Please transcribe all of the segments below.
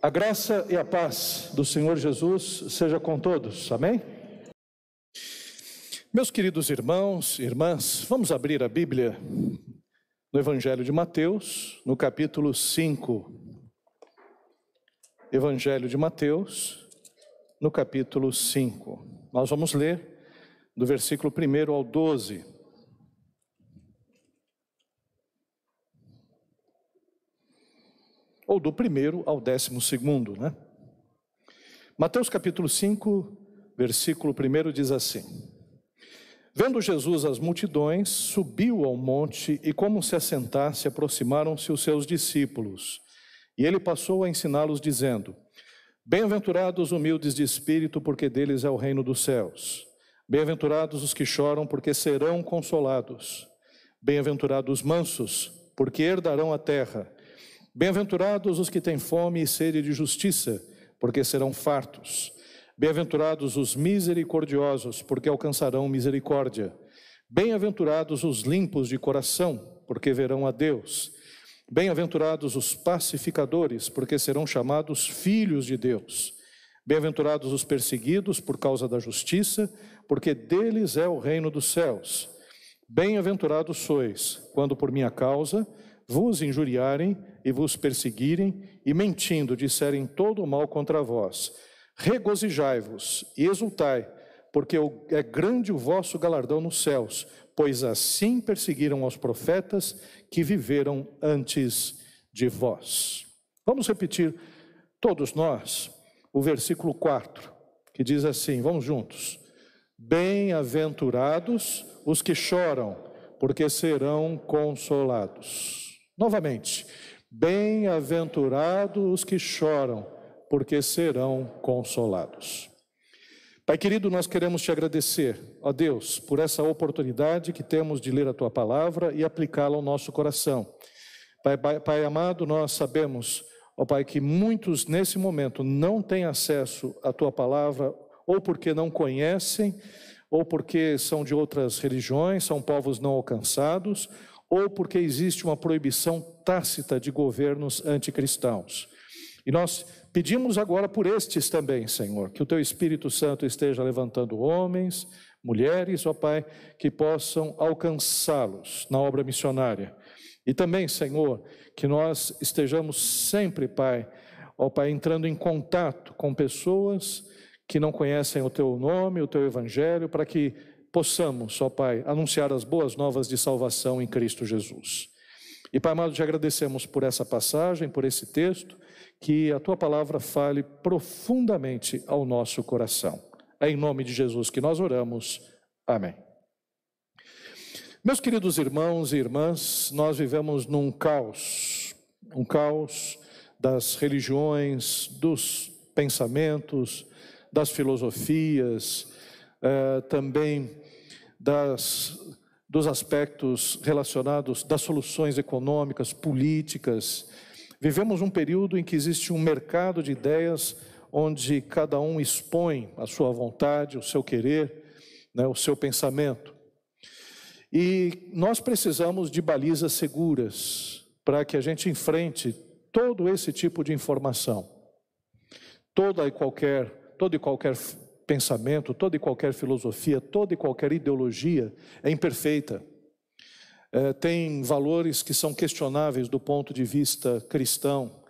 A graça e a paz do Senhor Jesus seja com todos. Amém? Meus queridos irmãos irmãs, vamos abrir a Bíblia no Evangelho de Mateus, no capítulo 5. Evangelho de Mateus, no capítulo 5. Nós vamos ler do versículo 1 ao 12. Ou do primeiro ao décimo segundo, né? Mateus capítulo 5, versículo 1 diz assim: Vendo Jesus as multidões, subiu ao monte e, como se assentasse, aproximaram-se os seus discípulos. E ele passou a ensiná-los, dizendo: Bem-aventurados humildes de espírito, porque deles é o reino dos céus. Bem-aventurados os que choram, porque serão consolados. Bem-aventurados os mansos, porque herdarão a terra. Bem-aventurados os que têm fome e sede de justiça, porque serão fartos. Bem-aventurados os misericordiosos, porque alcançarão misericórdia. Bem-aventurados os limpos de coração, porque verão a Deus. Bem-aventurados os pacificadores, porque serão chamados filhos de Deus. Bem-aventurados os perseguidos por causa da justiça, porque deles é o reino dos céus. Bem-aventurados sois, quando por minha causa vos injuriarem e vos perseguirem, e mentindo disserem todo o mal contra vós. Regozijai-vos e exultai, porque é grande o vosso galardão nos céus, pois assim perseguiram aos profetas que viveram antes de vós. Vamos repetir, todos nós, o versículo 4, que diz assim: vamos juntos. Bem-aventurados os que choram, porque serão consolados. Novamente, bem-aventurados os que choram, porque serão consolados. Pai querido, nós queremos te agradecer, ó Deus, por essa oportunidade que temos de ler a tua palavra e aplicá-la ao nosso coração. Pai, pai, pai amado, nós sabemos Ó Pai, que muitos nesse momento não têm acesso à tua palavra, ou porque não conhecem, ou porque são de outras religiões, são povos não alcançados, ou porque existe uma proibição tácita de governos anticristãos. E nós pedimos agora por estes também, Senhor, que o teu Espírito Santo esteja levantando homens, mulheres, ó Pai, que possam alcançá-los na obra missionária. E também, Senhor, que nós estejamos sempre, Pai, ó Pai, entrando em contato com pessoas que não conhecem o Teu nome, o Teu Evangelho, para que possamos, ó Pai, anunciar as boas novas de salvação em Cristo Jesus. E, Pai amado, te agradecemos por essa passagem, por esse texto, que a Tua palavra fale profundamente ao nosso coração. É em nome de Jesus que nós oramos. Amém. Meus queridos irmãos e irmãs, nós vivemos num caos, um caos das religiões, dos pensamentos, das filosofias, eh, também das, dos aspectos relacionados das soluções econômicas, políticas. Vivemos um período em que existe um mercado de ideias onde cada um expõe a sua vontade, o seu querer, né, o seu pensamento. E nós precisamos de balizas seguras para que a gente enfrente todo esse tipo de informação. Toda e qualquer, todo e qualquer pensamento, toda e qualquer filosofia, toda e qualquer ideologia é imperfeita. É, tem valores que são questionáveis do ponto de vista cristão.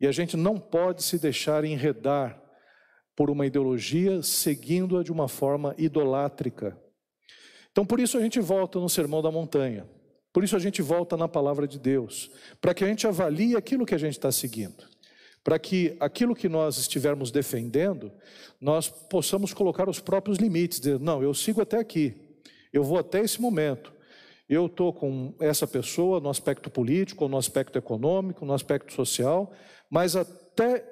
E a gente não pode se deixar enredar por uma ideologia seguindo-a de uma forma idolátrica. Então, por isso a gente volta no Sermão da Montanha. Por isso a gente volta na palavra de Deus, para que a gente avalie aquilo que a gente está seguindo, para que aquilo que nós estivermos defendendo, nós possamos colocar os próprios limites, dizer, não, eu sigo até aqui, eu vou até esse momento, eu estou com essa pessoa no aspecto político, no aspecto econômico, no aspecto social, mas até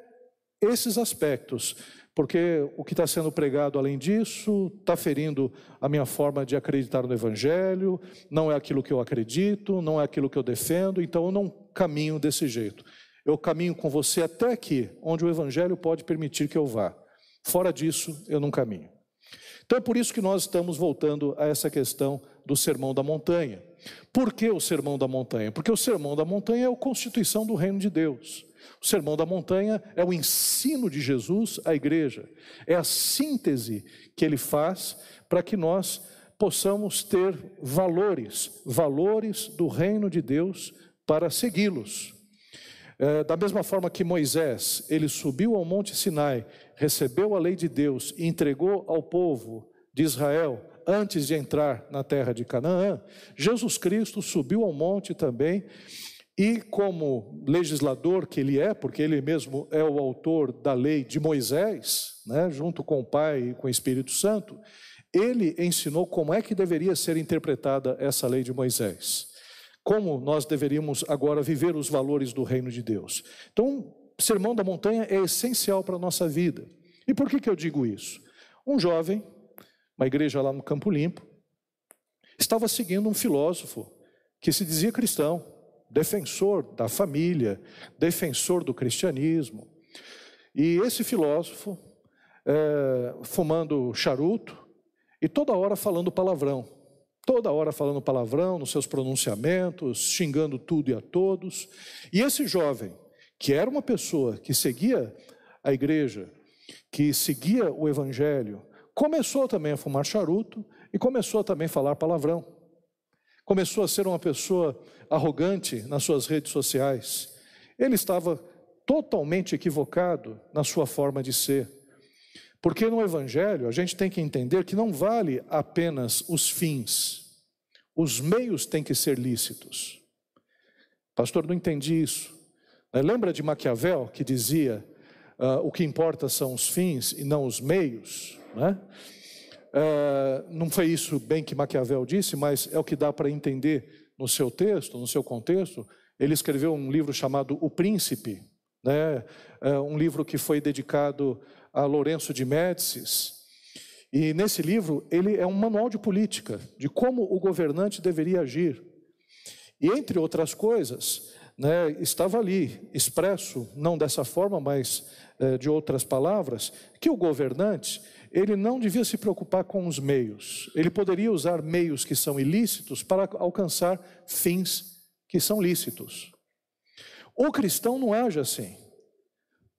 esses aspectos porque o que está sendo pregado além disso está ferindo a minha forma de acreditar no Evangelho, não é aquilo que eu acredito, não é aquilo que eu defendo, então eu não caminho desse jeito. Eu caminho com você até aqui, onde o Evangelho pode permitir que eu vá. Fora disso, eu não caminho. Então é por isso que nós estamos voltando a essa questão do sermão da montanha. Por que o sermão da montanha? Porque o sermão da montanha é a constituição do reino de Deus. O Sermão da Montanha é o ensino de Jesus à igreja, é a síntese que ele faz para que nós possamos ter valores, valores do reino de Deus para segui-los. É, da mesma forma que Moisés, ele subiu ao Monte Sinai, recebeu a lei de Deus e entregou ao povo de Israel antes de entrar na terra de Canaã, Jesus Cristo subiu ao monte também e, como legislador que ele é, porque ele mesmo é o autor da lei de Moisés, né, junto com o Pai e com o Espírito Santo, ele ensinou como é que deveria ser interpretada essa lei de Moisés. Como nós deveríamos agora viver os valores do reino de Deus. Então, Sermão da Montanha é essencial para a nossa vida. E por que, que eu digo isso? Um jovem, uma igreja lá no Campo Limpo, estava seguindo um filósofo que se dizia cristão, defensor da família, defensor do cristianismo. E esse filósofo, é, fumando charuto e toda hora falando palavrão, toda hora falando palavrão nos seus pronunciamentos, xingando tudo e a todos. E esse jovem, que era uma pessoa que seguia a igreja, que seguia o evangelho, começou também a fumar charuto e começou também a falar palavrão. Começou a ser uma pessoa arrogante nas suas redes sociais. Ele estava totalmente equivocado na sua forma de ser. Porque no Evangelho a gente tem que entender que não vale apenas os fins, os meios têm que ser lícitos. Pastor, não entendi isso. Lembra de Maquiavel que dizia: uh, o que importa são os fins e não os meios? Né? Uh, não foi isso bem que Maquiavel disse, mas é o que dá para entender no seu texto, no seu contexto. Ele escreveu um livro chamado O Príncipe, né? Uh, um livro que foi dedicado a Lourenço de Médicis. E nesse livro, ele é um manual de política, de como o governante deveria agir. E entre outras coisas, né, estava ali expresso, não dessa forma, mas é, de outras palavras, que o governante ele não devia se preocupar com os meios. Ele poderia usar meios que são ilícitos para alcançar fins que são lícitos. O cristão não age assim.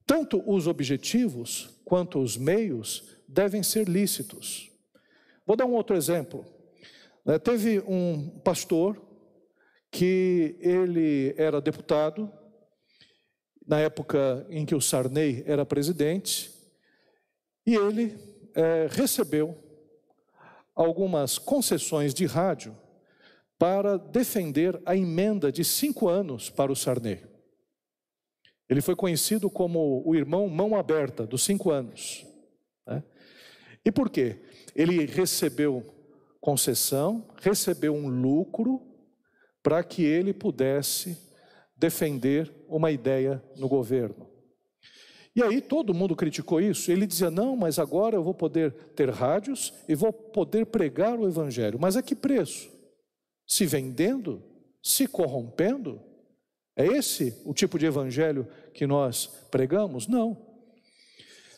Tanto os objetivos quanto os meios devem ser lícitos. Vou dar um outro exemplo. Né, teve um pastor que ele era deputado, na época em que o Sarney era presidente, e ele é, recebeu algumas concessões de rádio para defender a emenda de cinco anos para o Sarney. Ele foi conhecido como o irmão mão aberta dos cinco anos. Né? E por quê? Ele recebeu concessão, recebeu um lucro para que ele pudesse defender uma ideia no governo. E aí todo mundo criticou isso. Ele dizia: não, mas agora eu vou poder ter rádios e vou poder pregar o Evangelho. Mas a que preço? Se vendendo? Se corrompendo? É esse o tipo de evangelho que nós pregamos? Não.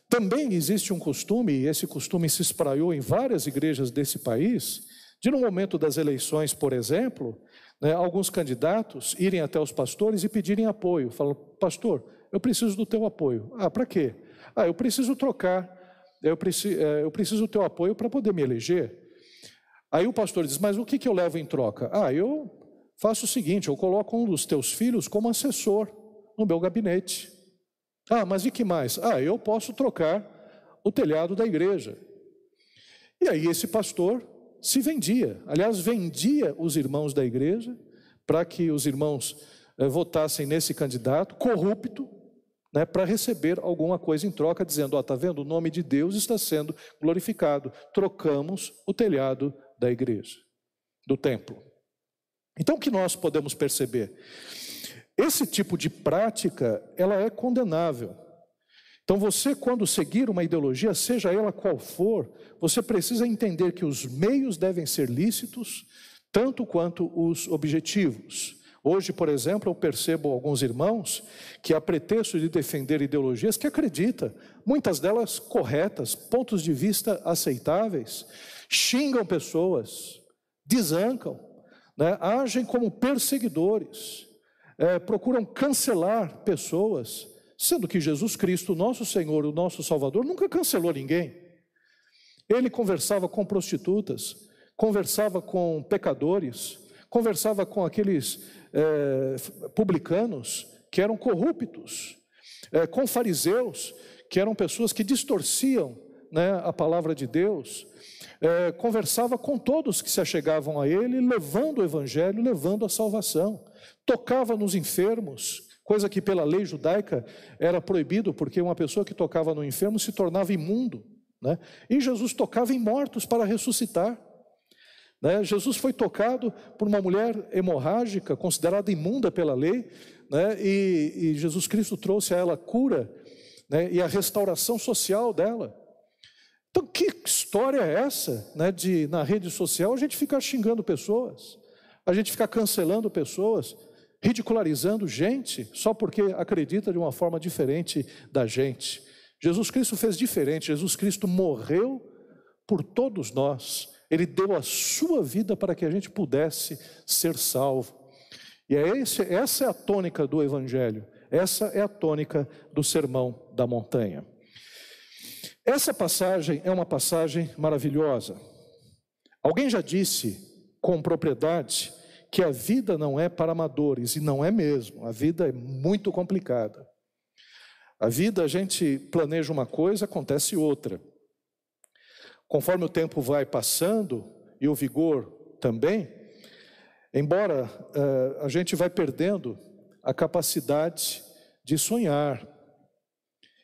Também existe um costume, e esse costume se espraiou em várias igrejas desse país, de no momento das eleições, por exemplo, né, alguns candidatos irem até os pastores e pedirem apoio. Falam, pastor, eu preciso do teu apoio. Ah, para quê? Ah, eu preciso trocar, eu preciso, é, eu preciso do teu apoio para poder me eleger. Aí o pastor diz, mas o que, que eu levo em troca? Ah, eu faço o seguinte, eu coloco um dos teus filhos como assessor no meu gabinete. Ah, mas e que mais? Ah, eu posso trocar o telhado da igreja. E aí esse pastor se vendia, aliás, vendia os irmãos da igreja para que os irmãos eh, votassem nesse candidato corrupto, né, para receber alguma coisa em troca, dizendo: Ó, oh, está vendo? O nome de Deus está sendo glorificado. Trocamos o telhado da igreja, do templo. Então, o que nós podemos perceber? Esse tipo de prática, ela é condenável. Então, você, quando seguir uma ideologia, seja ela qual for, você precisa entender que os meios devem ser lícitos, tanto quanto os objetivos. Hoje, por exemplo, eu percebo alguns irmãos que, a pretexto de defender ideologias que acredita, muitas delas corretas, pontos de vista aceitáveis, xingam pessoas, desancam, né, agem como perseguidores, é, procuram cancelar pessoas, sendo que Jesus Cristo, nosso Senhor, o nosso Salvador, nunca cancelou ninguém. Ele conversava com prostitutas, conversava com pecadores, conversava com aqueles é, publicanos que eram corruptos, é, com fariseus, que eram pessoas que distorciam né, a palavra de Deus, é, conversava com todos que se achegavam a ele, levando o evangelho, levando a salvação. Tocava nos enfermos, coisa que pela lei judaica era proibido, porque uma pessoa que tocava no enfermo se tornava imundo. Né? E Jesus tocava em mortos para ressuscitar. Né? Jesus foi tocado por uma mulher hemorrágica, considerada imunda pela lei, né? e, e Jesus Cristo trouxe a ela cura né? e a restauração social dela. Então, que história é essa, né, de na rede social a gente ficar xingando pessoas, a gente ficar cancelando pessoas, ridicularizando gente só porque acredita de uma forma diferente da gente? Jesus Cristo fez diferente, Jesus Cristo morreu por todos nós, ele deu a sua vida para que a gente pudesse ser salvo. E é esse, essa é a tônica do Evangelho, essa é a tônica do Sermão da Montanha. Essa passagem é uma passagem maravilhosa. Alguém já disse com propriedade que a vida não é para amadores, e não é mesmo, a vida é muito complicada. A vida, a gente planeja uma coisa, acontece outra. Conforme o tempo vai passando, e o vigor também, embora uh, a gente vai perdendo a capacidade de sonhar,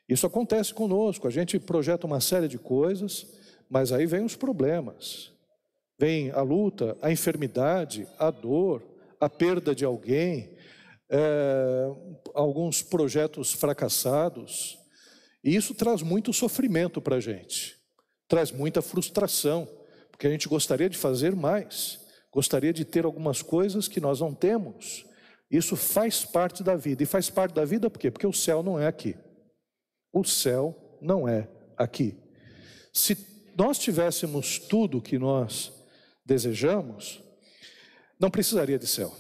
isso acontece conosco, a gente projeta uma série de coisas, mas aí vem os problemas. Vem a luta, a enfermidade, a dor, a perda de alguém, é, alguns projetos fracassados. E isso traz muito sofrimento para a gente, traz muita frustração, porque a gente gostaria de fazer mais, gostaria de ter algumas coisas que nós não temos. Isso faz parte da vida. E faz parte da vida por quê? Porque o céu não é aqui. O céu não é aqui. Se nós tivéssemos tudo que nós desejamos, não precisaria de céu.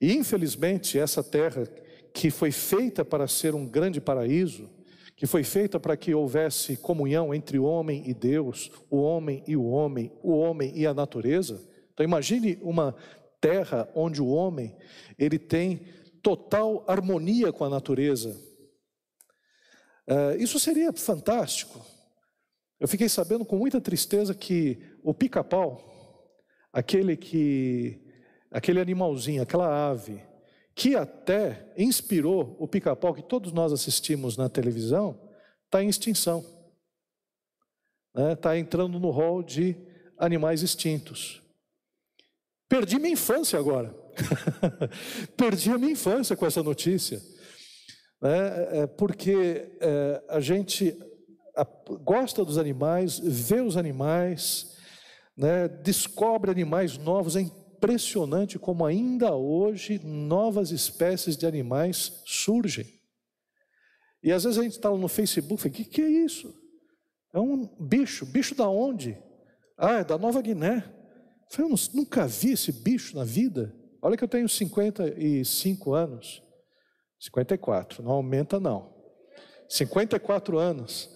E infelizmente, essa terra que foi feita para ser um grande paraíso, que foi feita para que houvesse comunhão entre o homem e Deus, o homem e o homem, o homem e a natureza. Então imagine uma terra onde o homem ele tem total harmonia com a natureza. Uh, isso seria fantástico. Eu fiquei sabendo com muita tristeza que o pica-pau, aquele que, aquele animalzinho, aquela ave, que até inspirou o pica-pau que todos nós assistimos na televisão, está em extinção. Está né? entrando no rol de animais extintos. Perdi minha infância agora. Perdi a minha infância com essa notícia né? porque é, a gente gosta dos animais, vê os animais, né? descobre animais novos. É impressionante como ainda hoje novas espécies de animais surgem. E às vezes a gente está no Facebook e fala: o que, que é isso? É um bicho. Bicho da onde? Ah, é da Nova Guiné. Eu nunca vi esse bicho na vida. Olha que eu tenho 55 anos. 54, não aumenta não. 54 anos.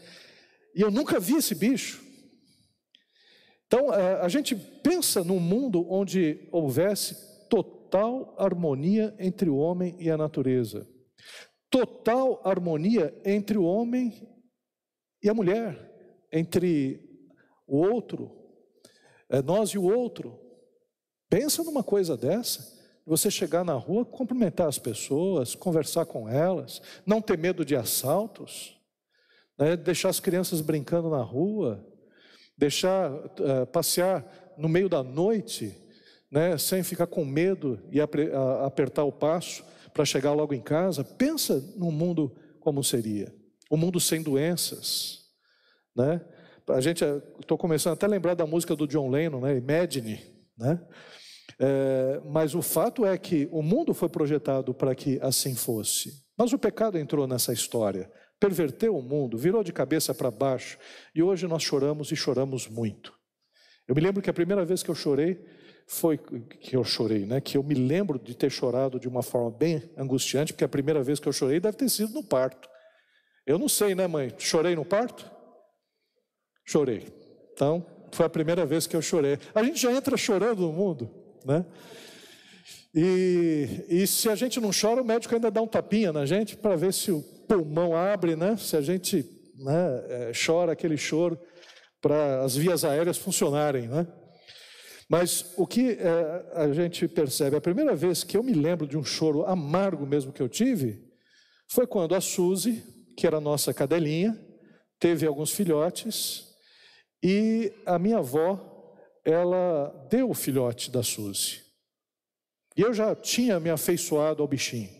E eu nunca vi esse bicho. Então, é, a gente pensa num mundo onde houvesse total harmonia entre o homem e a natureza. Total harmonia entre o homem e a mulher, entre o outro, é, nós e o outro. Pensa numa coisa dessa você chegar na rua, cumprimentar as pessoas, conversar com elas, não ter medo de assaltos, né? deixar as crianças brincando na rua, deixar uh, passear no meio da noite, né? sem ficar com medo e apertar o passo para chegar logo em casa. Pensa num mundo como seria, um mundo sem doenças, né? A gente, estou começando até a lembrar da música do John Lennon, né? Imagine, né? É, mas o fato é que o mundo foi projetado para que assim fosse. Mas o pecado entrou nessa história, perverteu o mundo, virou de cabeça para baixo, e hoje nós choramos e choramos muito. Eu me lembro que a primeira vez que eu chorei foi que eu chorei, né? Que eu me lembro de ter chorado de uma forma bem angustiante, porque a primeira vez que eu chorei deve ter sido no parto. Eu não sei, né, mãe? Chorei no parto? Chorei. Então, foi a primeira vez que eu chorei. A gente já entra chorando no mundo, né? E, e se a gente não chora, o médico ainda dá um tapinha na gente para ver se o pulmão abre, né? Se a gente né, é, chora aquele choro para as vias aéreas funcionarem, né? Mas o que é, a gente percebe, a primeira vez que eu me lembro de um choro amargo mesmo que eu tive, foi quando a Suzy, que era nossa cadelinha, teve alguns filhotes e a minha avó, ela deu o filhote da Suzy. E eu já tinha me afeiçoado ao bichinho.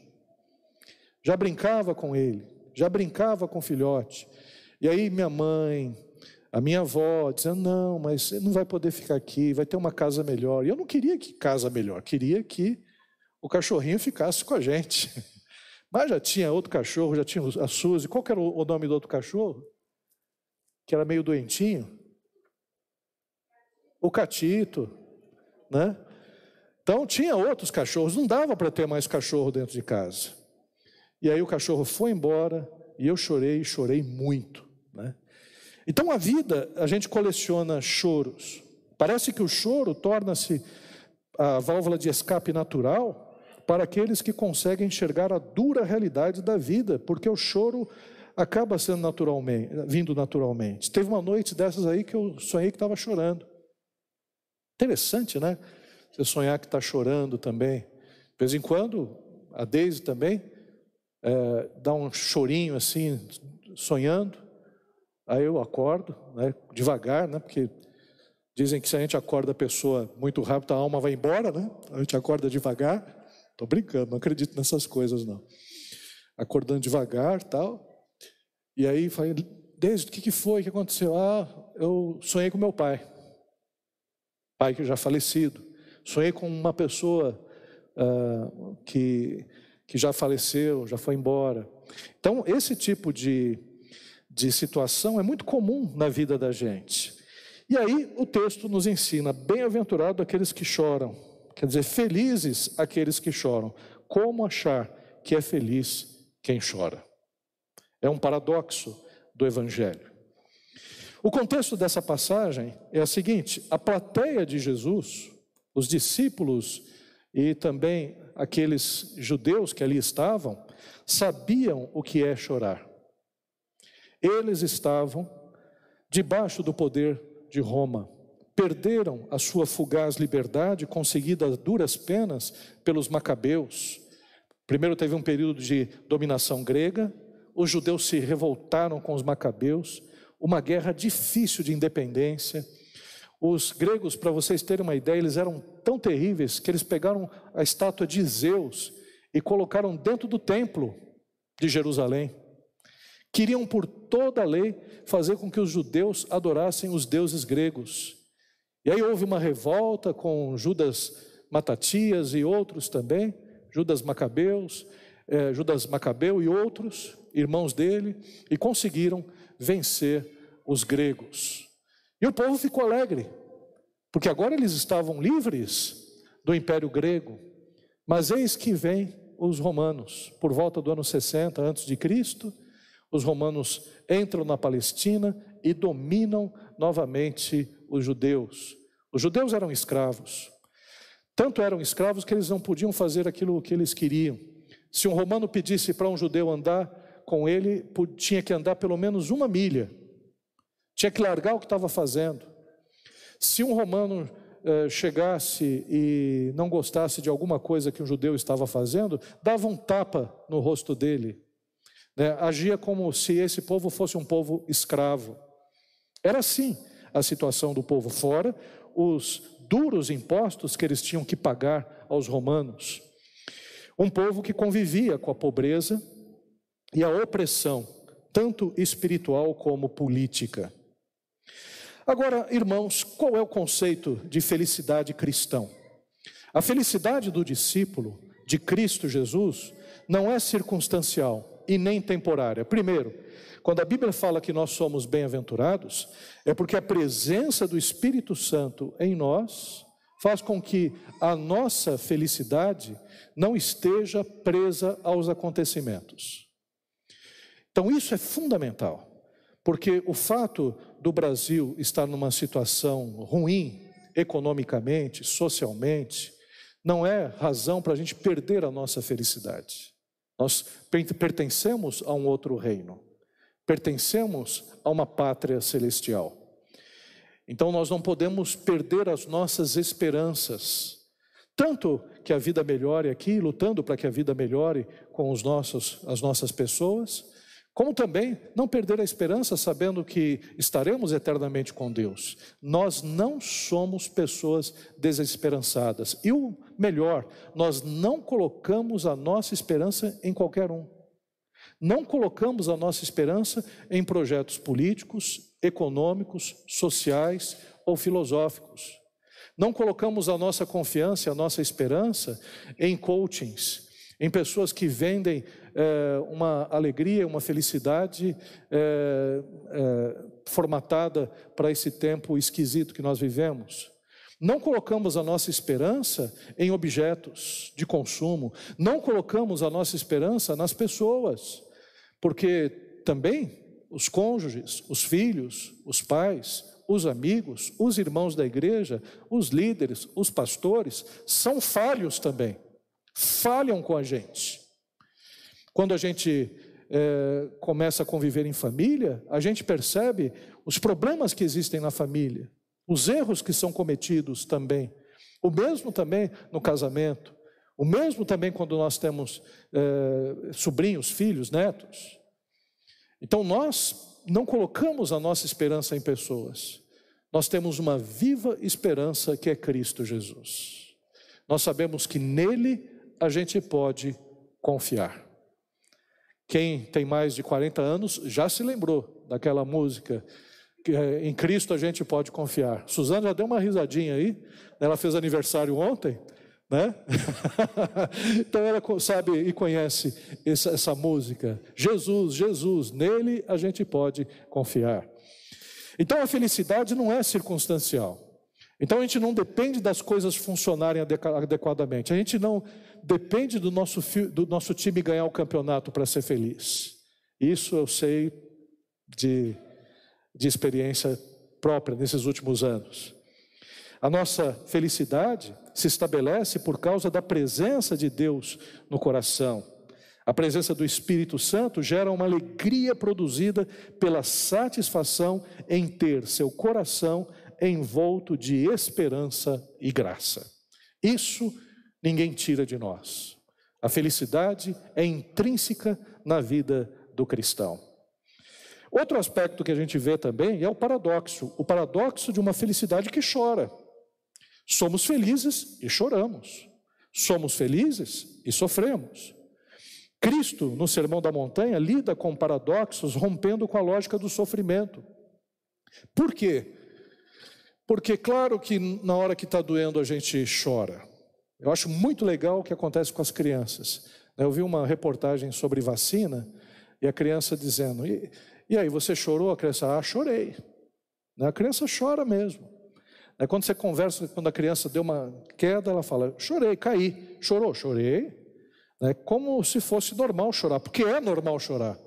Já brincava com ele, já brincava com o filhote. E aí minha mãe, a minha avó, dizendo: não, mas você não vai poder ficar aqui, vai ter uma casa melhor. E eu não queria que casa melhor, queria que o cachorrinho ficasse com a gente. Mas já tinha outro cachorro, já tinha a Suzy. Qual era o nome do outro cachorro? Que era meio doentinho. O Catito, né? Então tinha outros cachorros, não dava para ter mais cachorro dentro de casa. E aí o cachorro foi embora e eu chorei, chorei muito, né? Então a vida, a gente coleciona choros. Parece que o choro torna-se a válvula de escape natural para aqueles que conseguem enxergar a dura realidade da vida, porque o choro acaba sendo naturalmente, vindo naturalmente. Teve uma noite dessas aí que eu sonhei que estava chorando. Interessante, né? Você sonhar que está chorando também. De vez em quando, a Deise também é, dá um chorinho assim, sonhando. Aí eu acordo, né, devagar, né, porque dizem que se a gente acorda a pessoa muito rápido, a alma vai embora, né? A gente acorda devagar. Estou brincando, não acredito nessas coisas, não. Acordando devagar tal. E aí falei, desde o que, que foi? Que aconteceu? Ah, eu sonhei com meu pai. Pai que já falecido. Sonhei com uma pessoa uh, que, que já faleceu, já foi embora. Então, esse tipo de de situação é muito comum na vida da gente. E aí o texto nos ensina: bem-aventurado aqueles que choram, quer dizer, felizes aqueles que choram. Como achar que é feliz quem chora? É um paradoxo do Evangelho. O contexto dessa passagem é o seguinte: a plateia de Jesus, os discípulos e também aqueles judeus que ali estavam, sabiam o que é chorar. Eles estavam debaixo do poder de Roma. Perderam a sua fugaz liberdade, conseguida a duras penas pelos macabeus. Primeiro teve um período de dominação grega, os judeus se revoltaram com os macabeus, uma guerra difícil de independência. Os gregos, para vocês terem uma ideia, eles eram tão terríveis que eles pegaram a estátua de Zeus e colocaram dentro do templo de Jerusalém. Queriam, por toda a lei, fazer com que os judeus adorassem os deuses gregos. E aí houve uma revolta com Judas Matatias e outros também, Judas Macabeus, eh, Judas Macabeu e outros, irmãos dele, e conseguiram vencer os gregos. E o povo ficou alegre, porque agora eles estavam livres do império grego. Mas eis que vem os romanos, por volta do ano 60 antes de Cristo, os romanos entram na Palestina e dominam novamente os judeus. Os judeus eram escravos. Tanto eram escravos que eles não podiam fazer aquilo que eles queriam. Se um romano pedisse para um judeu andar com ele, tinha que andar pelo menos uma milha. Tinha que largar o que estava fazendo. Se um romano eh, chegasse e não gostasse de alguma coisa que um judeu estava fazendo, dava um tapa no rosto dele né, agia como se esse povo fosse um povo escravo. Era assim a situação do povo fora, os duros impostos que eles tinham que pagar aos romanos. Um povo que convivia com a pobreza e a opressão, tanto espiritual como política. Agora, irmãos, qual é o conceito de felicidade cristão? A felicidade do discípulo de Cristo Jesus não é circunstancial, e nem temporária. Primeiro, quando a Bíblia fala que nós somos bem-aventurados, é porque a presença do Espírito Santo em nós faz com que a nossa felicidade não esteja presa aos acontecimentos. Então, isso é fundamental, porque o fato do Brasil estar numa situação ruim, economicamente, socialmente, não é razão para a gente perder a nossa felicidade. Nós pertencemos a um outro reino, pertencemos a uma pátria celestial. Então nós não podemos perder as nossas esperanças, tanto que a vida melhore aqui, lutando para que a vida melhore com os nossos, as nossas pessoas, como também não perder a esperança sabendo que estaremos eternamente com Deus. Nós não somos pessoas desesperançadas. E o melhor, nós não colocamos a nossa esperança em qualquer um. Não colocamos a nossa esperança em projetos políticos, econômicos, sociais ou filosóficos. Não colocamos a nossa confiança, a nossa esperança em coachings, em pessoas que vendem é, uma alegria, uma felicidade é, é, formatada para esse tempo esquisito que nós vivemos. Não colocamos a nossa esperança em objetos de consumo, não colocamos a nossa esperança nas pessoas, porque também os cônjuges, os filhos, os pais, os amigos, os irmãos da igreja, os líderes, os pastores, são falhos também, falham com a gente. Quando a gente é, começa a conviver em família, a gente percebe os problemas que existem na família, os erros que são cometidos também. O mesmo também no casamento, o mesmo também quando nós temos é, sobrinhos, filhos, netos. Então nós não colocamos a nossa esperança em pessoas, nós temos uma viva esperança que é Cristo Jesus. Nós sabemos que nele a gente pode confiar. Quem tem mais de 40 anos já se lembrou daquela música. É, em Cristo a gente pode confiar. Suzana já deu uma risadinha aí. Ela fez aniversário ontem, né? então ela sabe e conhece essa, essa música. Jesus, Jesus, nele a gente pode confiar. Então a felicidade não é circunstancial. Então a gente não depende das coisas funcionarem adequadamente. A gente não depende do nosso, do nosso time ganhar o campeonato para ser feliz. Isso eu sei de, de experiência própria nesses últimos anos. A nossa felicidade se estabelece por causa da presença de Deus no coração. A presença do Espírito Santo gera uma alegria produzida pela satisfação em ter seu coração envolto de esperança e graça. Isso ninguém tira de nós. A felicidade é intrínseca na vida do cristão. Outro aspecto que a gente vê também é o paradoxo o paradoxo de uma felicidade que chora. Somos felizes e choramos, somos felizes e sofremos. Cristo, no Sermão da Montanha, lida com paradoxos, rompendo com a lógica do sofrimento. Por quê? Porque, claro que na hora que está doendo a gente chora, eu acho muito legal o que acontece com as crianças. Eu vi uma reportagem sobre vacina e a criança dizendo: E, e aí, você chorou? A criança, ah, chorei. A criança chora mesmo. Quando você conversa, quando a criança deu uma queda, ela fala: chorei, caí. Chorou? Chorei. É como se fosse normal chorar, porque é normal chorar.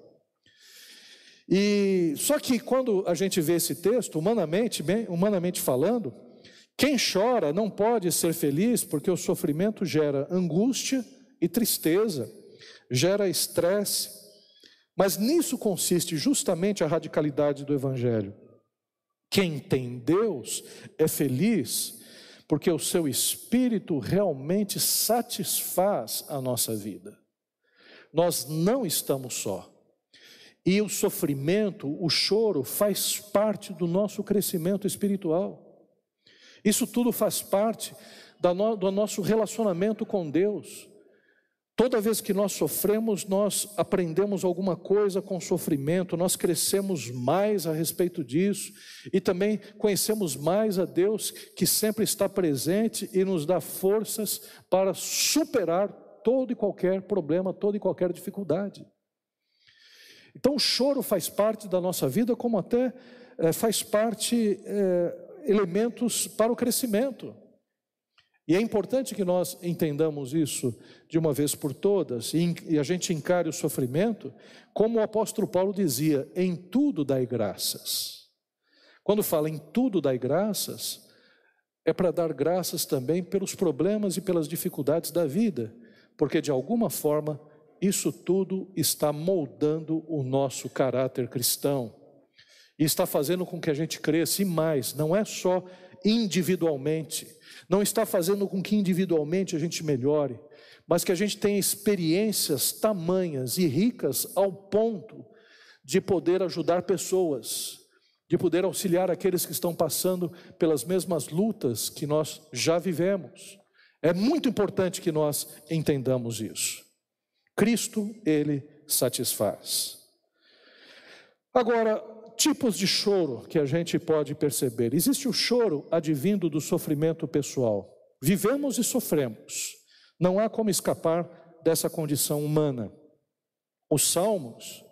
E só que quando a gente vê esse texto, humanamente, bem, humanamente falando, quem chora não pode ser feliz porque o sofrimento gera angústia e tristeza, gera estresse. Mas nisso consiste justamente a radicalidade do Evangelho. Quem tem Deus é feliz porque o seu espírito realmente satisfaz a nossa vida. Nós não estamos só. E o sofrimento, o choro, faz parte do nosso crescimento espiritual. Isso tudo faz parte do nosso relacionamento com Deus. Toda vez que nós sofremos, nós aprendemos alguma coisa com sofrimento, nós crescemos mais a respeito disso e também conhecemos mais a Deus que sempre está presente e nos dá forças para superar todo e qualquer problema, toda e qualquer dificuldade. Então, o choro faz parte da nossa vida, como até é, faz parte é, elementos para o crescimento. E é importante que nós entendamos isso de uma vez por todas e a gente encare o sofrimento, como o apóstolo Paulo dizia: em tudo dai graças. Quando fala em tudo dai graças, é para dar graças também pelos problemas e pelas dificuldades da vida, porque de alguma forma isso tudo está moldando o nosso caráter cristão e está fazendo com que a gente cresça e mais, não é só individualmente, não está fazendo com que individualmente a gente melhore, mas que a gente tenha experiências tamanhas e ricas ao ponto de poder ajudar pessoas, de poder auxiliar aqueles que estão passando pelas mesmas lutas que nós já vivemos. É muito importante que nós entendamos isso. Cristo, ele satisfaz. Agora, tipos de choro que a gente pode perceber. Existe o choro advindo do sofrimento pessoal. Vivemos e sofremos. Não há como escapar dessa condição humana. Os Salmos,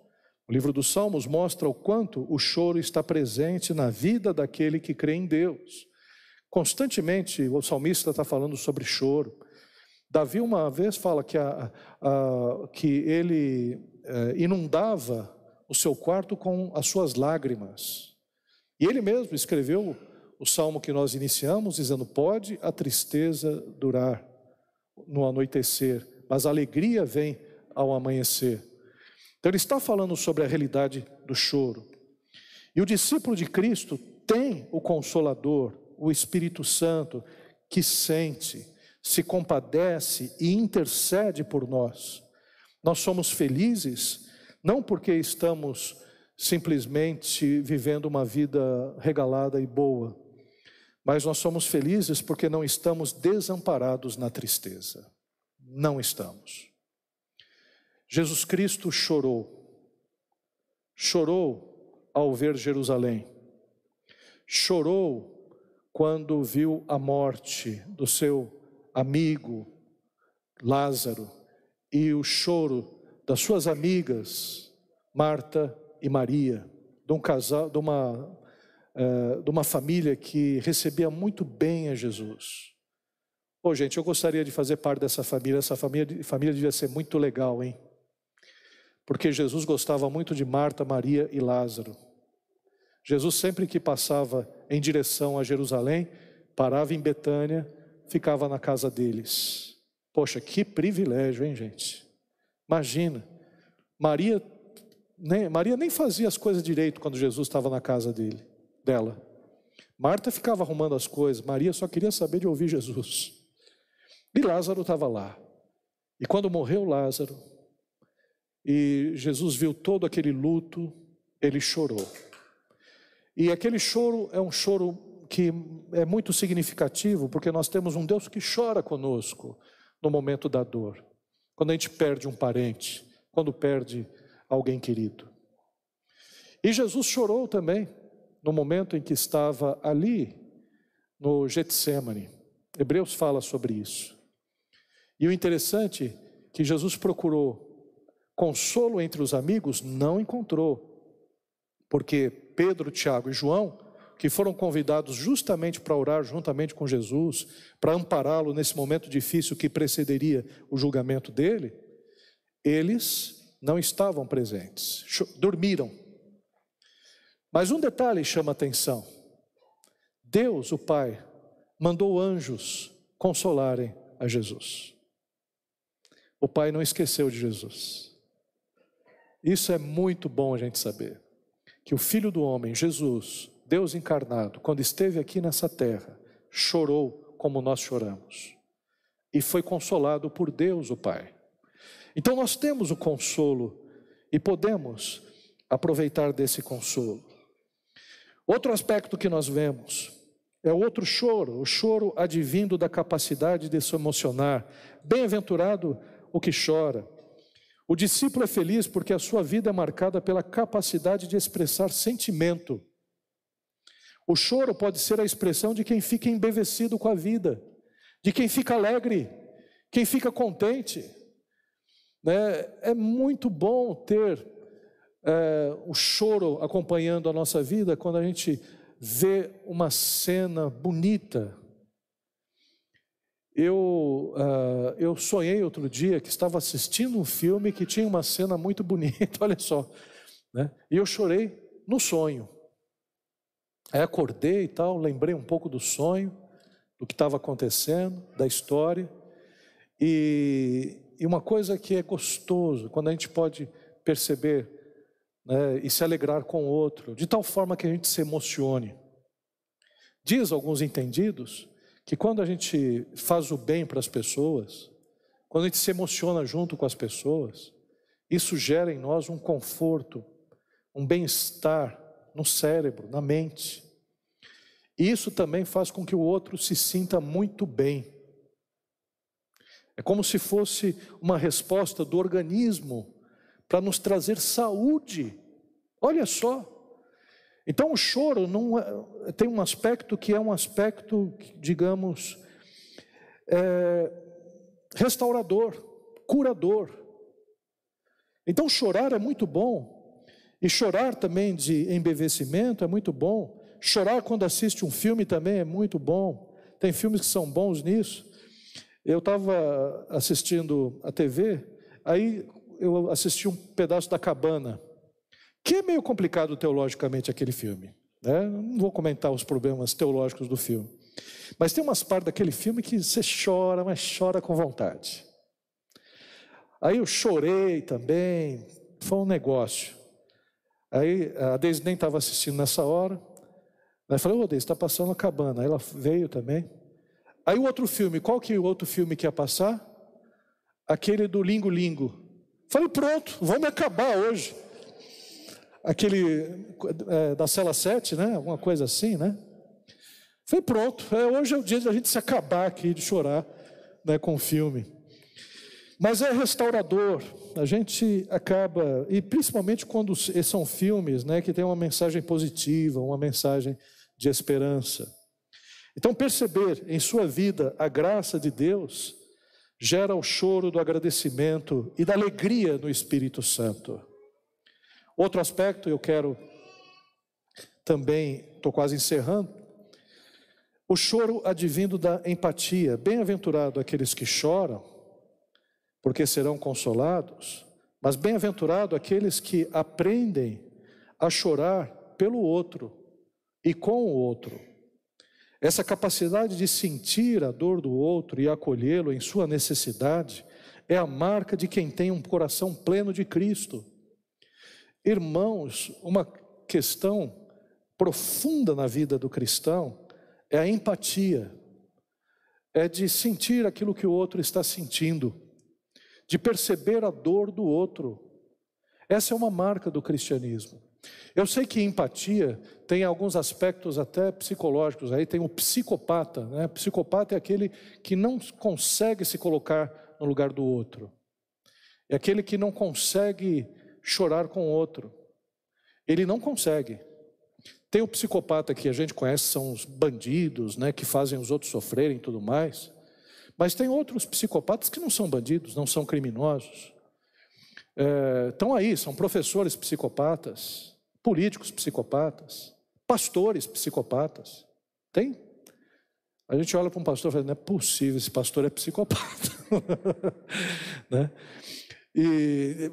o livro dos Salmos mostra o quanto o choro está presente na vida daquele que crê em Deus. Constantemente o salmista está falando sobre choro. Davi uma vez fala que, a, a, que ele é, inundava o seu quarto com as suas lágrimas. E ele mesmo escreveu o salmo que nós iniciamos, dizendo: Pode a tristeza durar no anoitecer, mas a alegria vem ao amanhecer. Então, ele está falando sobre a realidade do choro. E o discípulo de Cristo tem o Consolador, o Espírito Santo, que sente, se compadece e intercede por nós. Nós somos felizes não porque estamos simplesmente vivendo uma vida regalada e boa, mas nós somos felizes porque não estamos desamparados na tristeza. Não estamos. Jesus Cristo chorou. Chorou ao ver Jerusalém. Chorou quando viu a morte do seu amigo Lázaro e o choro das suas amigas, Marta e Maria, de um casal, de uma, uh, de uma família que recebia muito bem a Jesus. Ô, oh, gente, eu gostaria de fazer parte dessa família. Essa família, família devia ser muito legal, hein? Porque Jesus gostava muito de Marta, Maria e Lázaro. Jesus, sempre que passava em direção a Jerusalém, parava em Betânia, ficava na casa deles. Poxa, que privilégio, hein, gente? Imagina, Maria nem, Maria nem fazia as coisas direito quando Jesus estava na casa dele, dela. Marta ficava arrumando as coisas, Maria só queria saber de ouvir Jesus. E Lázaro estava lá. E quando morreu Lázaro, e Jesus viu todo aquele luto, ele chorou. E aquele choro é um choro que é muito significativo, porque nós temos um Deus que chora conosco no momento da dor. Quando a gente perde um parente, quando perde alguém querido. E Jesus chorou também no momento em que estava ali no Getsemane. Hebreus fala sobre isso. E o interessante é que Jesus procurou consolo entre os amigos, não encontrou. Porque Pedro, Tiago e João, que foram convidados justamente para orar juntamente com Jesus, para ampará-lo nesse momento difícil que precederia o julgamento dele, eles não estavam presentes, dormiram. Mas um detalhe chama atenção: Deus, o Pai, mandou anjos consolarem a Jesus. O Pai não esqueceu de Jesus. Isso é muito bom a gente saber. Que o Filho do Homem, Jesus, Deus encarnado, quando esteve aqui nessa terra, chorou como nós choramos. E foi consolado por Deus, o Pai. Então nós temos o consolo e podemos aproveitar desse consolo. Outro aspecto que nós vemos é outro choro, o choro advindo da capacidade de se emocionar. Bem-aventurado o que chora. O discípulo é feliz porque a sua vida é marcada pela capacidade de expressar sentimento. O choro pode ser a expressão de quem fica embevecido com a vida, de quem fica alegre, quem fica contente. Né? É muito bom ter é, o choro acompanhando a nossa vida quando a gente vê uma cena bonita. Eu, uh, eu sonhei outro dia que estava assistindo um filme que tinha uma cena muito bonita, olha só. Né? E eu chorei no sonho. Aí acordei e tal, lembrei um pouco do sonho, do que estava acontecendo, da história. E, e uma coisa que é gostoso, quando a gente pode perceber né, e se alegrar com o outro, de tal forma que a gente se emocione. Diz alguns entendidos que quando a gente faz o bem para as pessoas, quando a gente se emociona junto com as pessoas, isso gera em nós um conforto, um bem-estar no cérebro, na mente. Isso também faz com que o outro se sinta muito bem. É como se fosse uma resposta do organismo para nos trazer saúde. Olha só. Então o choro não é, tem um aspecto que é um aspecto, digamos, é, restaurador, curador. Então chorar é muito bom, e chorar também de embevecimento é muito bom. Chorar quando assiste um filme também é muito bom. Tem filmes que são bons nisso. Eu estava assistindo a TV, aí eu assisti um pedaço da cabana. Que é meio complicado teologicamente aquele filme. Né? Não vou comentar os problemas teológicos do filme. Mas tem umas partes daquele filme que você chora, mas chora com vontade. Aí eu chorei também, foi um negócio. Aí a Deise nem estava assistindo nessa hora. Aí falei, ô Deise, está passando a cabana. Aí ela veio também. Aí o outro filme, qual que é o outro filme que ia passar? Aquele do Lingo Lingo. Falei, pronto, vamos acabar hoje aquele é, da cela 7, né? Alguma coisa assim, né? Foi pronto. É, hoje é o dia de a gente se acabar aqui de chorar né, com o filme. Mas é restaurador. A gente acaba, e principalmente quando são filmes né, que têm uma mensagem positiva, uma mensagem de esperança. Então, perceber em sua vida a graça de Deus gera o choro do agradecimento e da alegria no Espírito Santo. Outro aspecto, eu quero também, estou quase encerrando, o choro advindo da empatia. Bem-aventurado aqueles que choram, porque serão consolados, mas bem-aventurado aqueles que aprendem a chorar pelo outro e com o outro. Essa capacidade de sentir a dor do outro e acolhê-lo em sua necessidade é a marca de quem tem um coração pleno de Cristo. Irmãos, uma questão profunda na vida do cristão é a empatia, é de sentir aquilo que o outro está sentindo, de perceber a dor do outro. Essa é uma marca do cristianismo. Eu sei que empatia tem alguns aspectos até psicológicos, aí tem o psicopata, né? Psicopata é aquele que não consegue se colocar no lugar do outro, é aquele que não consegue chorar com o outro. Ele não consegue. Tem o psicopata que a gente conhece, são os bandidos, né, que fazem os outros sofrerem e tudo mais. Mas tem outros psicopatas que não são bandidos, não são criminosos. É, estão aí, são professores psicopatas, políticos psicopatas, pastores psicopatas. Tem? A gente olha para um pastor e fala, não é possível, esse pastor é psicopata. né? E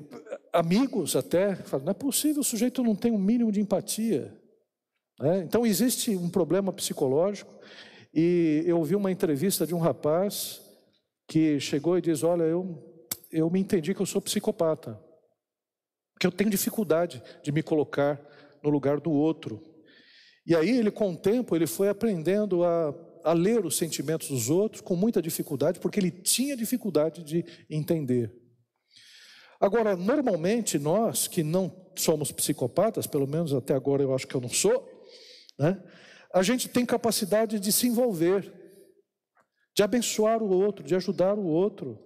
amigos até falam, não é possível, o sujeito não tem um mínimo de empatia. Né? Então existe um problema psicológico. E eu ouvi uma entrevista de um rapaz que chegou e diz: Olha, eu, eu me entendi que eu sou psicopata, que eu tenho dificuldade de me colocar no lugar do outro. E aí ele, com o tempo, ele foi aprendendo a, a ler os sentimentos dos outros com muita dificuldade, porque ele tinha dificuldade de entender. Agora, normalmente nós que não somos psicopatas, pelo menos até agora eu acho que eu não sou, né? A gente tem capacidade de se envolver, de abençoar o outro, de ajudar o outro,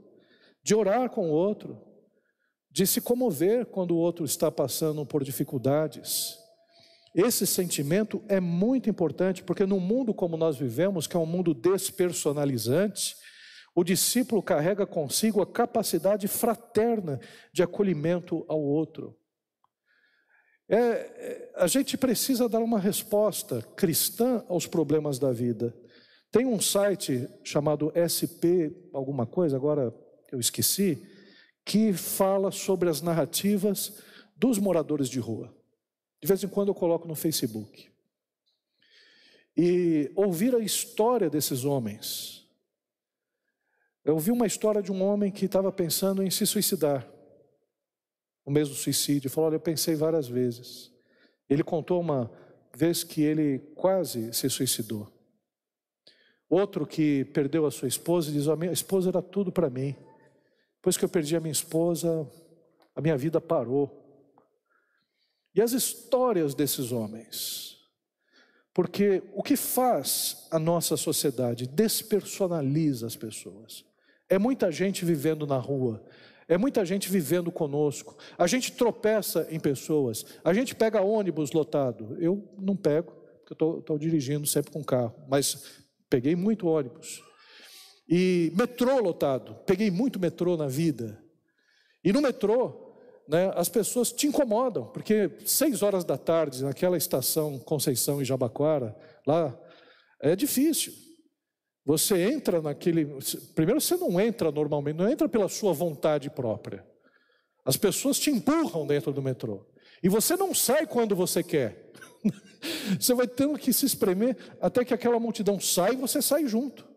de orar com o outro, de se comover quando o outro está passando por dificuldades. Esse sentimento é muito importante, porque no mundo como nós vivemos, que é um mundo despersonalizante, o discípulo carrega consigo a capacidade fraterna de acolhimento ao outro. É, é, a gente precisa dar uma resposta cristã aos problemas da vida. Tem um site chamado SP, alguma coisa, agora eu esqueci, que fala sobre as narrativas dos moradores de rua. De vez em quando eu coloco no Facebook. E ouvir a história desses homens. Eu ouvi uma história de um homem que estava pensando em se suicidar. O mesmo suicídio. Falou: Olha, eu pensei várias vezes. Ele contou uma vez que ele quase se suicidou. Outro que perdeu a sua esposa diz: A minha esposa era tudo para mim. Depois que eu perdi a minha esposa, a minha vida parou. E as histórias desses homens. Porque o que faz a nossa sociedade despersonaliza as pessoas. É muita gente vivendo na rua, é muita gente vivendo conosco. A gente tropeça em pessoas. A gente pega ônibus lotado. Eu não pego, porque eu estou dirigindo sempre com carro. Mas peguei muito ônibus. E metrô lotado. Peguei muito metrô na vida. E no metrô, né, as pessoas te incomodam, porque seis horas da tarde, naquela estação Conceição e Jabaquara, lá, é difícil. Você entra naquele. Primeiro, você não entra normalmente, não entra pela sua vontade própria. As pessoas te empurram dentro do metrô. E você não sai quando você quer. Você vai tendo que se espremer até que aquela multidão sai e você sai junto.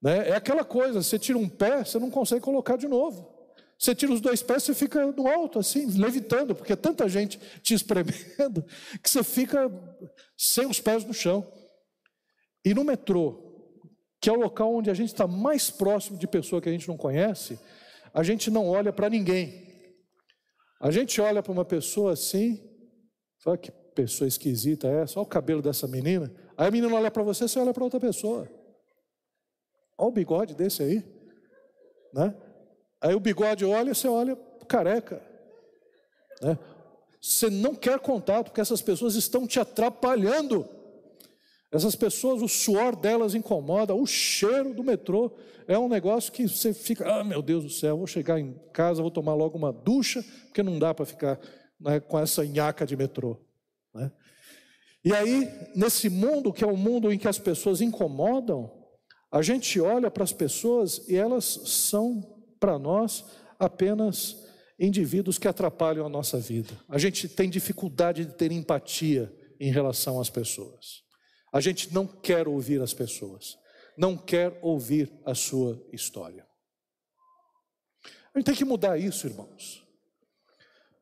Né? É aquela coisa: você tira um pé, você não consegue colocar de novo. Você tira os dois pés, você fica no alto, assim, levitando, porque é tanta gente te espremendo que você fica sem os pés no chão. E no metrô, que é o local onde a gente está mais próximo de pessoa que a gente não conhece, a gente não olha para ninguém. A gente olha para uma pessoa assim, fala que pessoa esquisita é essa, olha o cabelo dessa menina. Aí a menina olha para você, você olha para outra pessoa. Olha o bigode desse aí, né? Aí o bigode olha, você olha careca, né? Você não quer contato, porque essas pessoas estão te atrapalhando. Essas pessoas, o suor delas incomoda, o cheiro do metrô é um negócio que você fica, ah, meu Deus do céu, vou chegar em casa, vou tomar logo uma ducha, porque não dá para ficar né, com essa nhaca de metrô. Né? E aí, nesse mundo que é o um mundo em que as pessoas incomodam, a gente olha para as pessoas e elas são, para nós, apenas indivíduos que atrapalham a nossa vida. A gente tem dificuldade de ter empatia em relação às pessoas. A gente não quer ouvir as pessoas, não quer ouvir a sua história. A gente tem que mudar isso, irmãos.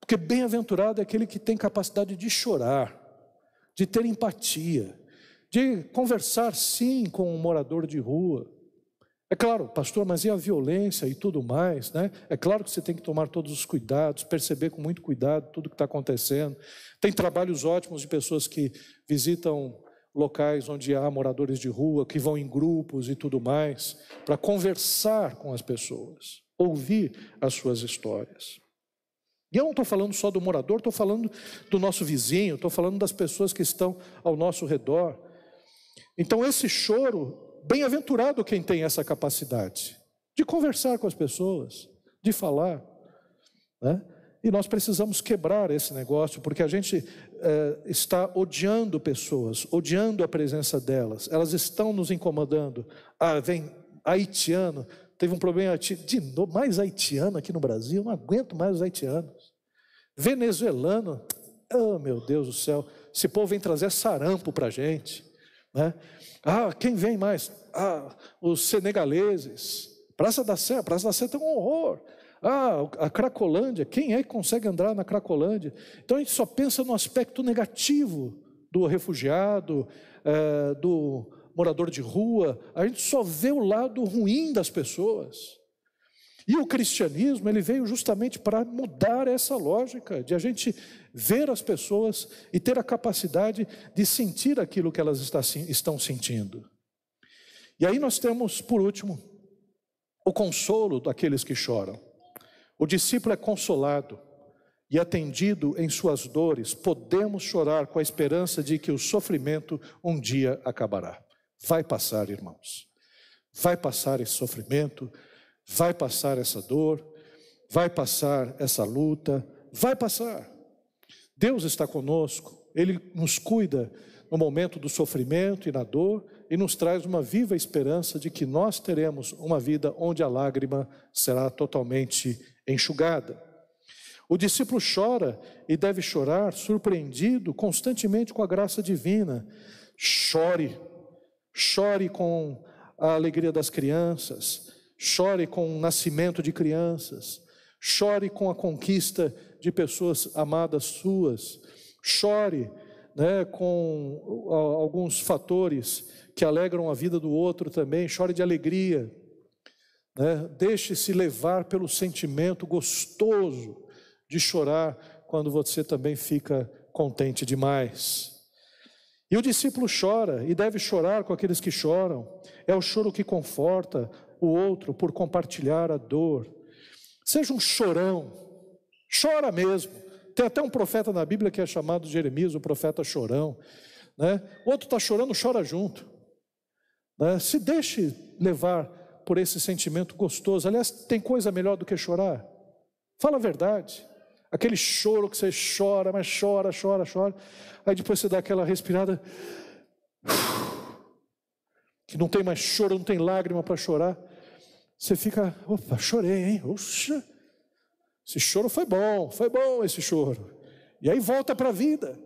Porque bem-aventurado é aquele que tem capacidade de chorar, de ter empatia, de conversar sim com um morador de rua. É claro, pastor, mas e a violência e tudo mais, né? É claro que você tem que tomar todos os cuidados, perceber com muito cuidado tudo que está acontecendo. Tem trabalhos ótimos de pessoas que visitam locais onde há moradores de rua, que vão em grupos e tudo mais, para conversar com as pessoas, ouvir as suas histórias. E eu não estou falando só do morador, estou falando do nosso vizinho, estou falando das pessoas que estão ao nosso redor. Então, esse choro, bem-aventurado quem tem essa capacidade de conversar com as pessoas, de falar, né? E nós precisamos quebrar esse negócio, porque a gente é, está odiando pessoas, odiando a presença delas, elas estão nos incomodando. Ah, vem haitiano, teve um problema de novo, mais haitiano aqui no Brasil, não aguento mais os haitianos. Venezuelano, oh meu Deus do céu, esse povo vem trazer sarampo para a gente. Né? Ah, quem vem mais? Ah, os senegaleses. Praça da Sé, Praça da Sé tem um horror. Ah, a Cracolândia, quem é que consegue andar na Cracolândia? Então a gente só pensa no aspecto negativo do refugiado, é, do morador de rua, a gente só vê o lado ruim das pessoas. E o cristianismo, ele veio justamente para mudar essa lógica, de a gente ver as pessoas e ter a capacidade de sentir aquilo que elas estão sentindo. E aí nós temos, por último, o consolo daqueles que choram. O discípulo é consolado e atendido em suas dores, podemos chorar com a esperança de que o sofrimento um dia acabará. Vai passar, irmãos. Vai passar esse sofrimento, vai passar essa dor, vai passar essa luta, vai passar. Deus está conosco, Ele nos cuida no momento do sofrimento e na dor e nos traz uma viva esperança de que nós teremos uma vida onde a lágrima será totalmente enxugada. O discípulo chora e deve chorar, surpreendido constantemente com a graça divina. Chore, chore com a alegria das crianças, chore com o nascimento de crianças, chore com a conquista de pessoas amadas suas, chore né, com alguns fatores que alegram a vida do outro também, chore de alegria, né, deixe-se levar pelo sentimento gostoso de chorar quando você também fica contente demais. E o discípulo chora e deve chorar com aqueles que choram. É o choro que conforta o outro por compartilhar a dor. Seja um chorão, chora mesmo. Tem até um profeta na Bíblia que é chamado Jeremias, o profeta chorão. Né? O outro está chorando, chora junto. Né? Se deixe levar por esse sentimento gostoso. Aliás, tem coisa melhor do que chorar? Fala a verdade. Aquele choro que você chora, mas chora, chora, chora. Aí depois você dá aquela respirada. Que não tem mais choro, não tem lágrima para chorar. Você fica, opa, chorei, hein? Oxa, esse choro foi bom, foi bom esse choro. E aí volta para a vida.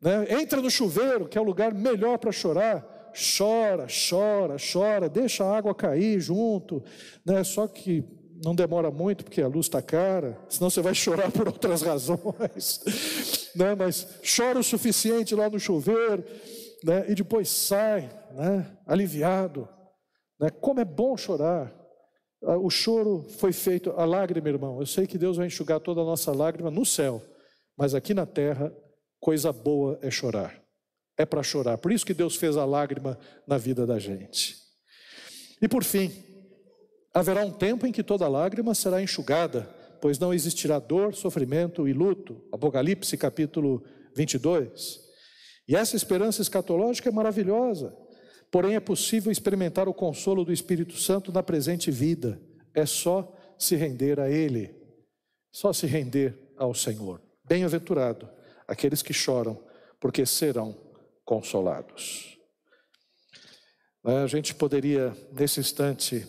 Né? Entra no chuveiro, que é o lugar melhor para chorar. Chora, chora, chora, deixa a água cair junto. Né? Só que não demora muito, porque a luz está cara, senão você vai chorar por outras razões. né? Mas chora o suficiente lá no chuveiro, né? e depois sai, né? aliviado. Né? Como é bom chorar. Ah, o choro foi feito, a lágrima, irmão. Eu sei que Deus vai enxugar toda a nossa lágrima no céu, mas aqui na terra, coisa boa é chorar. É para chorar. Por isso que Deus fez a lágrima na vida da gente. E por fim, Haverá um tempo em que toda lágrima será enxugada, pois não existirá dor, sofrimento e luto. Apocalipse capítulo 22. E essa esperança escatológica é maravilhosa, porém é possível experimentar o consolo do Espírito Santo na presente vida. É só se render a Ele, só se render ao Senhor. Bem-aventurado aqueles que choram, porque serão consolados. A gente poderia, nesse instante,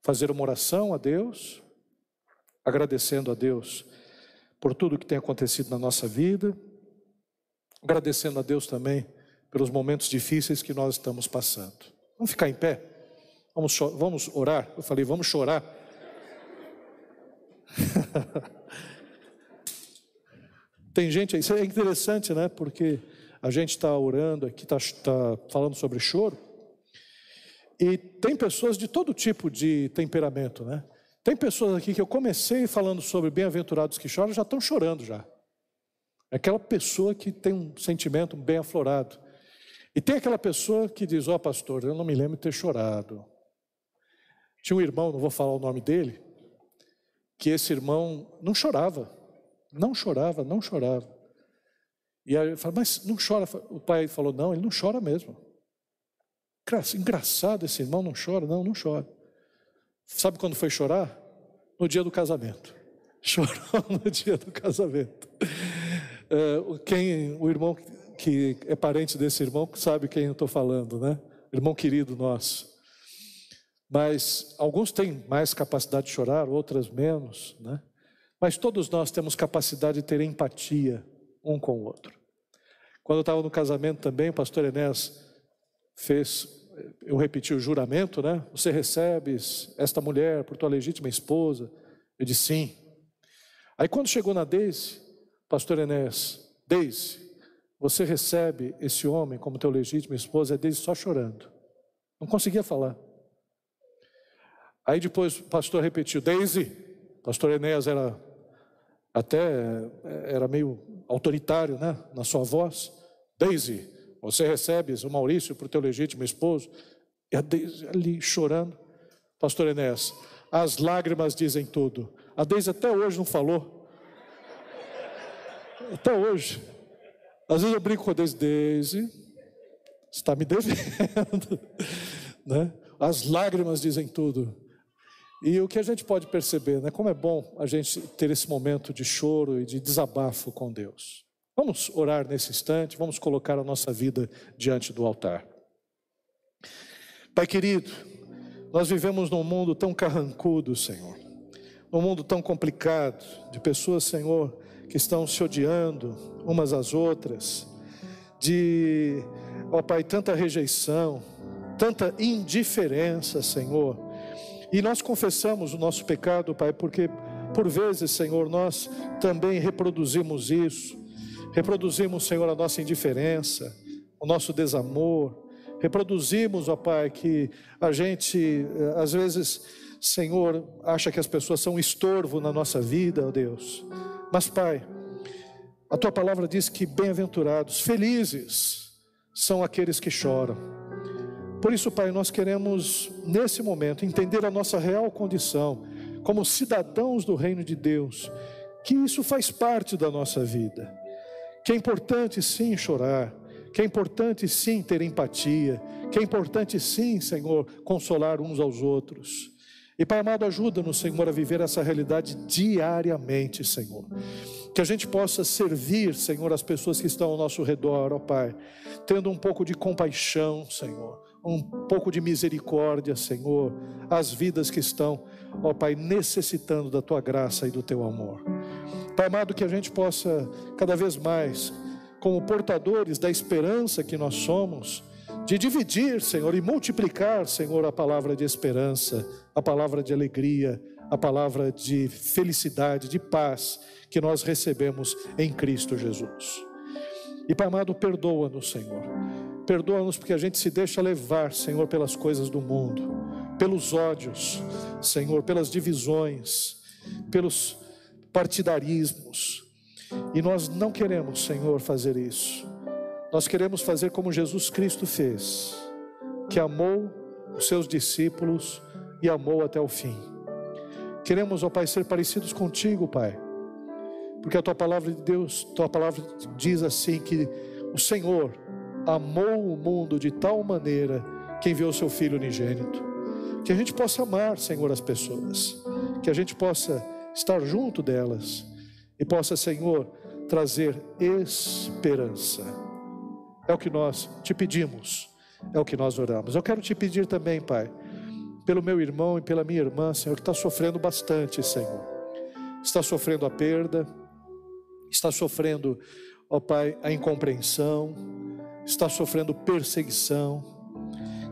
fazer uma oração a Deus, agradecendo a Deus por tudo que tem acontecido na nossa vida, agradecendo a Deus também pelos momentos difíceis que nós estamos passando. Vamos ficar em pé? Vamos, vamos orar? Eu falei, vamos chorar. Tem gente aí, isso é interessante, né? Porque a gente está orando aqui, está tá falando sobre choro. E tem pessoas de todo tipo de temperamento, né? Tem pessoas aqui que eu comecei falando sobre bem-aventurados que choram, já estão chorando já. É aquela pessoa que tem um sentimento bem aflorado. E tem aquela pessoa que diz: Ó, oh, pastor, eu não me lembro de ter chorado. Tinha um irmão, não vou falar o nome dele, que esse irmão não chorava, não chorava, não chorava. E aí eu falei, mas não chora. O pai falou: não, ele não chora mesmo. Engraçado, esse irmão não chora? Não, não chora. Sabe quando foi chorar? No dia do casamento. Chorou no dia do casamento. É, quem, o irmão que é parente desse irmão sabe quem eu estou falando, né? Irmão querido nosso. Mas alguns têm mais capacidade de chorar, outras menos, né? Mas todos nós temos capacidade de ter empatia um com o outro. Quando eu estava no casamento também, o pastor Enéas fez eu repeti o juramento, né? Você recebes esta mulher por tua legítima esposa? Eu disse sim. Aí quando chegou na Deise, pastor Enéas, Deise, você recebe esse homem como teu legítimo esposo? É Deise só chorando. Não conseguia falar. Aí depois o pastor repetiu, Deise, pastor Enéas era até era meio autoritário, né, na sua voz. Deise, você recebes o Maurício para o teu legítimo esposo? E a Deise ali chorando. Pastor Enéas, as lágrimas dizem tudo. A Deise até hoje não falou. Até hoje. Às vezes eu brinco com a Deise, Deise, está me devendo. né? As lágrimas dizem tudo. E o que a gente pode perceber, né? Como é bom a gente ter esse momento de choro e de desabafo com Deus. Vamos orar nesse instante, vamos colocar a nossa vida diante do altar. Pai querido, nós vivemos num mundo tão carrancudo, Senhor, num mundo tão complicado, de pessoas, Senhor, que estão se odiando umas às outras, de, ó Pai, tanta rejeição, tanta indiferença, Senhor. E nós confessamos o nosso pecado, Pai, porque por vezes, Senhor, nós também reproduzimos isso, reproduzimos, Senhor, a nossa indiferença, o nosso desamor, reproduzimos, ó Pai, que a gente, eh, às vezes, Senhor, acha que as pessoas são um estorvo na nossa vida, ó Deus. Mas, Pai, a tua palavra diz que bem-aventurados, felizes são aqueles que choram. Por isso, Pai, nós queremos, nesse momento, entender a nossa real condição como cidadãos do reino de Deus, que isso faz parte da nossa vida, que é importante sim chorar, que é importante sim ter empatia, que é importante sim, Senhor, consolar uns aos outros. E Pai amado, ajuda-nos, Senhor, a viver essa realidade diariamente, Senhor. Que a gente possa servir, Senhor, as pessoas que estão ao nosso redor, ó Pai, tendo um pouco de compaixão, Senhor, um pouco de misericórdia, Senhor, às vidas que estão, ó Pai, necessitando da tua graça e do teu amor. Pai amado, que a gente possa cada vez mais, como portadores da esperança que nós somos, de dividir, Senhor, e multiplicar, Senhor, a palavra de esperança, a palavra de alegria, a palavra de felicidade, de paz que nós recebemos em Cristo Jesus. E Pai amado, perdoa-nos, Senhor. Perdoa-nos porque a gente se deixa levar, Senhor, pelas coisas do mundo, pelos ódios, Senhor, pelas divisões, pelos partidarismos. E nós não queremos, Senhor, fazer isso. Nós queremos fazer como Jesus Cristo fez, que amou os seus discípulos e amou até o fim. Queremos, ó Pai, ser parecidos contigo, Pai. Porque a tua palavra de Deus, tua palavra diz assim que o Senhor amou o mundo de tal maneira que enviou seu filho unigênito. Que a gente possa amar, Senhor, as pessoas, que a gente possa estar junto delas e possa, Senhor, trazer esperança. É o que nós te pedimos, é o que nós oramos. Eu quero te pedir também, Pai, pelo meu irmão e pela minha irmã, Senhor, que está sofrendo bastante, Senhor. Está sofrendo a perda, está sofrendo, ó Pai, a incompreensão, está sofrendo perseguição,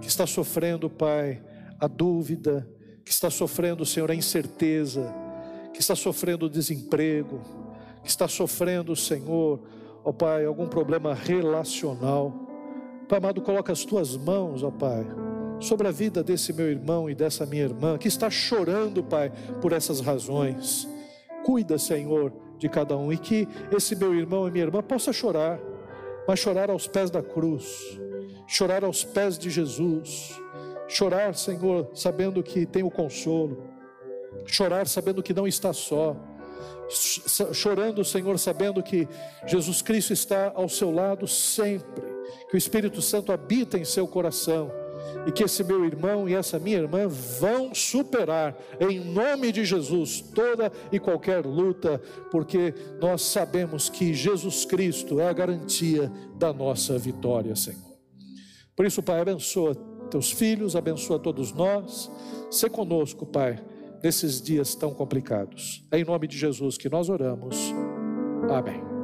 que está sofrendo, Pai, a dúvida, que está sofrendo, Senhor, a incerteza, que está sofrendo o desemprego, que está sofrendo, Senhor, ó Pai, algum problema relacional. Pai amado, coloca as tuas mãos, ó Pai, sobre a vida desse meu irmão e dessa minha irmã que está chorando, Pai, por essas razões. Cuida, Senhor, de cada um e que esse meu irmão e minha irmã possa chorar, mas chorar aos pés da cruz, chorar aos pés de Jesus, chorar, Senhor, sabendo que tem o consolo, chorar sabendo que não está só chorando, Senhor, sabendo que Jesus Cristo está ao seu lado sempre, que o Espírito Santo habita em seu coração e que esse meu irmão e essa minha irmã vão superar, em nome de Jesus, toda e qualquer luta, porque nós sabemos que Jesus Cristo é a garantia da nossa vitória, Senhor. Por isso, Pai, abençoa teus filhos, abençoa todos nós, se conosco, Pai nesses dias tão complicados. É em nome de Jesus que nós oramos. Amém.